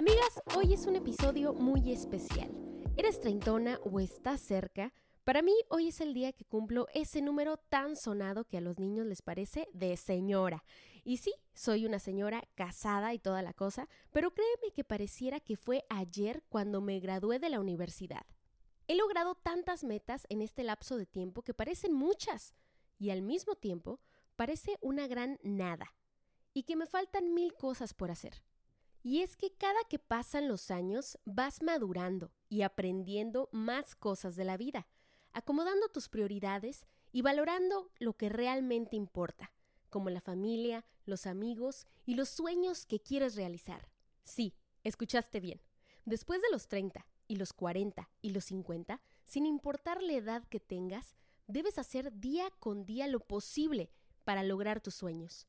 Amigas, hoy es un episodio muy especial. ¿Eres treintona o estás cerca? Para mí hoy es el día que cumplo ese número tan sonado que a los niños les parece de señora. Y sí, soy una señora casada y toda la cosa, pero créeme que pareciera que fue ayer cuando me gradué de la universidad. He logrado tantas metas en este lapso de tiempo que parecen muchas y al mismo tiempo parece una gran nada y que me faltan mil cosas por hacer. Y es que cada que pasan los años vas madurando y aprendiendo más cosas de la vida, acomodando tus prioridades y valorando lo que realmente importa, como la familia, los amigos y los sueños que quieres realizar. Sí, escuchaste bien. Después de los 30 y los 40 y los 50, sin importar la edad que tengas, debes hacer día con día lo posible para lograr tus sueños.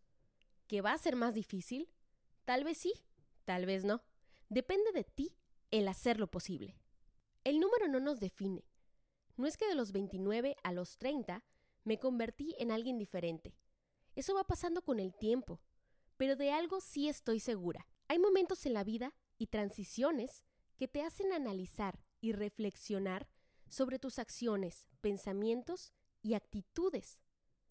¿Que va a ser más difícil? Tal vez sí, tal vez no. Depende de ti el hacer lo posible. El número no nos define. No es que de los 29 a los 30 me convertí en alguien diferente. Eso va pasando con el tiempo. Pero de algo sí estoy segura. Hay momentos en la vida y transiciones que te hacen analizar y reflexionar sobre tus acciones, pensamientos y actitudes.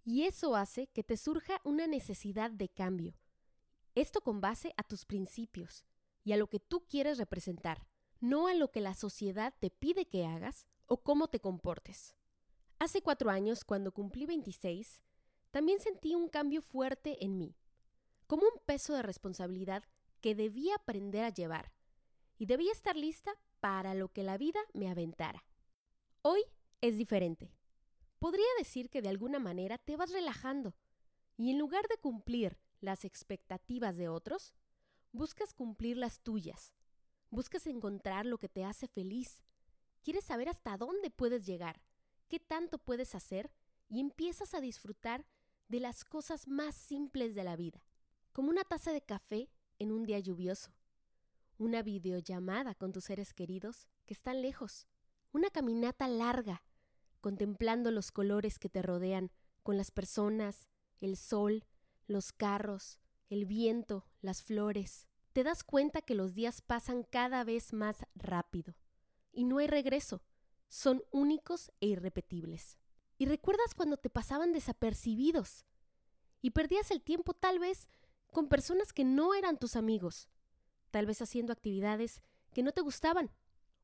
Y eso hace que te surja una necesidad de cambio. Esto con base a tus principios y a lo que tú quieres representar, no a lo que la sociedad te pide que hagas o cómo te comportes. Hace cuatro años, cuando cumplí 26, también sentí un cambio fuerte en mí, como un peso de responsabilidad que debía aprender a llevar, y debía estar lista para lo que la vida me aventara. Hoy es diferente. Podría decir que de alguna manera te vas relajando, y en lugar de cumplir las expectativas de otros, buscas cumplir las tuyas, buscas encontrar lo que te hace feliz, quieres saber hasta dónde puedes llegar, qué tanto puedes hacer, y empiezas a disfrutar de las cosas más simples de la vida, como una taza de café en un día lluvioso, una videollamada con tus seres queridos que están lejos, una caminata larga, contemplando los colores que te rodean, con las personas, el sol, los carros, el viento, las flores. Te das cuenta que los días pasan cada vez más rápido, y no hay regreso, son únicos e irrepetibles. Y recuerdas cuando te pasaban desapercibidos y perdías el tiempo tal vez con personas que no eran tus amigos, tal vez haciendo actividades que no te gustaban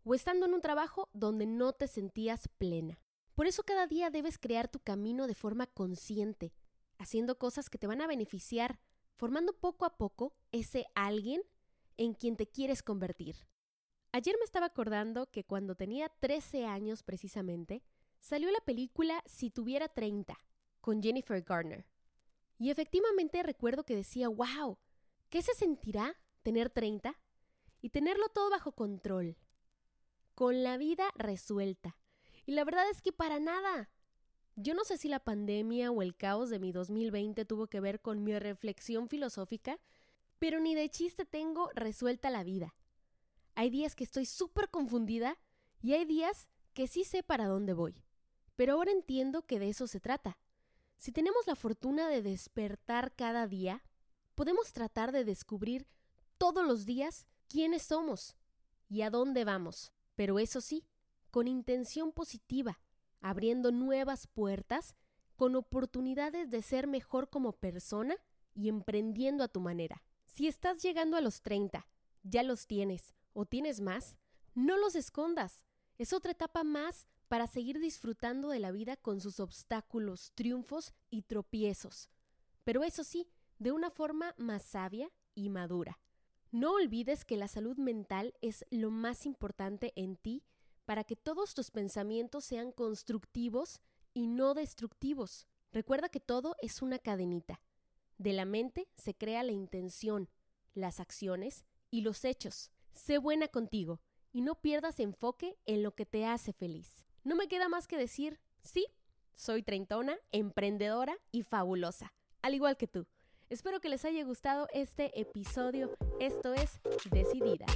o estando en un trabajo donde no te sentías plena. Por eso cada día debes crear tu camino de forma consciente, haciendo cosas que te van a beneficiar, formando poco a poco ese alguien en quien te quieres convertir. Ayer me estaba acordando que cuando tenía 13 años precisamente, salió la película Si tuviera 30, con Jennifer Garner. Y efectivamente recuerdo que decía, wow, ¿qué se sentirá tener 30 y tenerlo todo bajo control? Con la vida resuelta. Y la verdad es que para nada. Yo no sé si la pandemia o el caos de mi 2020 tuvo que ver con mi reflexión filosófica, pero ni de chiste tengo resuelta la vida. Hay días que estoy súper confundida y hay días que sí sé para dónde voy. Pero ahora entiendo que de eso se trata. Si tenemos la fortuna de despertar cada día, podemos tratar de descubrir todos los días quiénes somos y a dónde vamos. Pero eso sí, con intención positiva, abriendo nuevas puertas, con oportunidades de ser mejor como persona y emprendiendo a tu manera. Si estás llegando a los 30, ya los tienes o tienes más, no los escondas. Es otra etapa más para seguir disfrutando de la vida con sus obstáculos, triunfos y tropiezos. Pero eso sí, de una forma más sabia y madura. No olvides que la salud mental es lo más importante en ti para que todos tus pensamientos sean constructivos y no destructivos. Recuerda que todo es una cadenita. De la mente se crea la intención, las acciones y los hechos. Sé buena contigo y no pierdas enfoque en lo que te hace feliz. No me queda más que decir, sí, soy treintona, emprendedora y fabulosa, al igual que tú. Espero que les haya gustado este episodio. Esto es Decidida.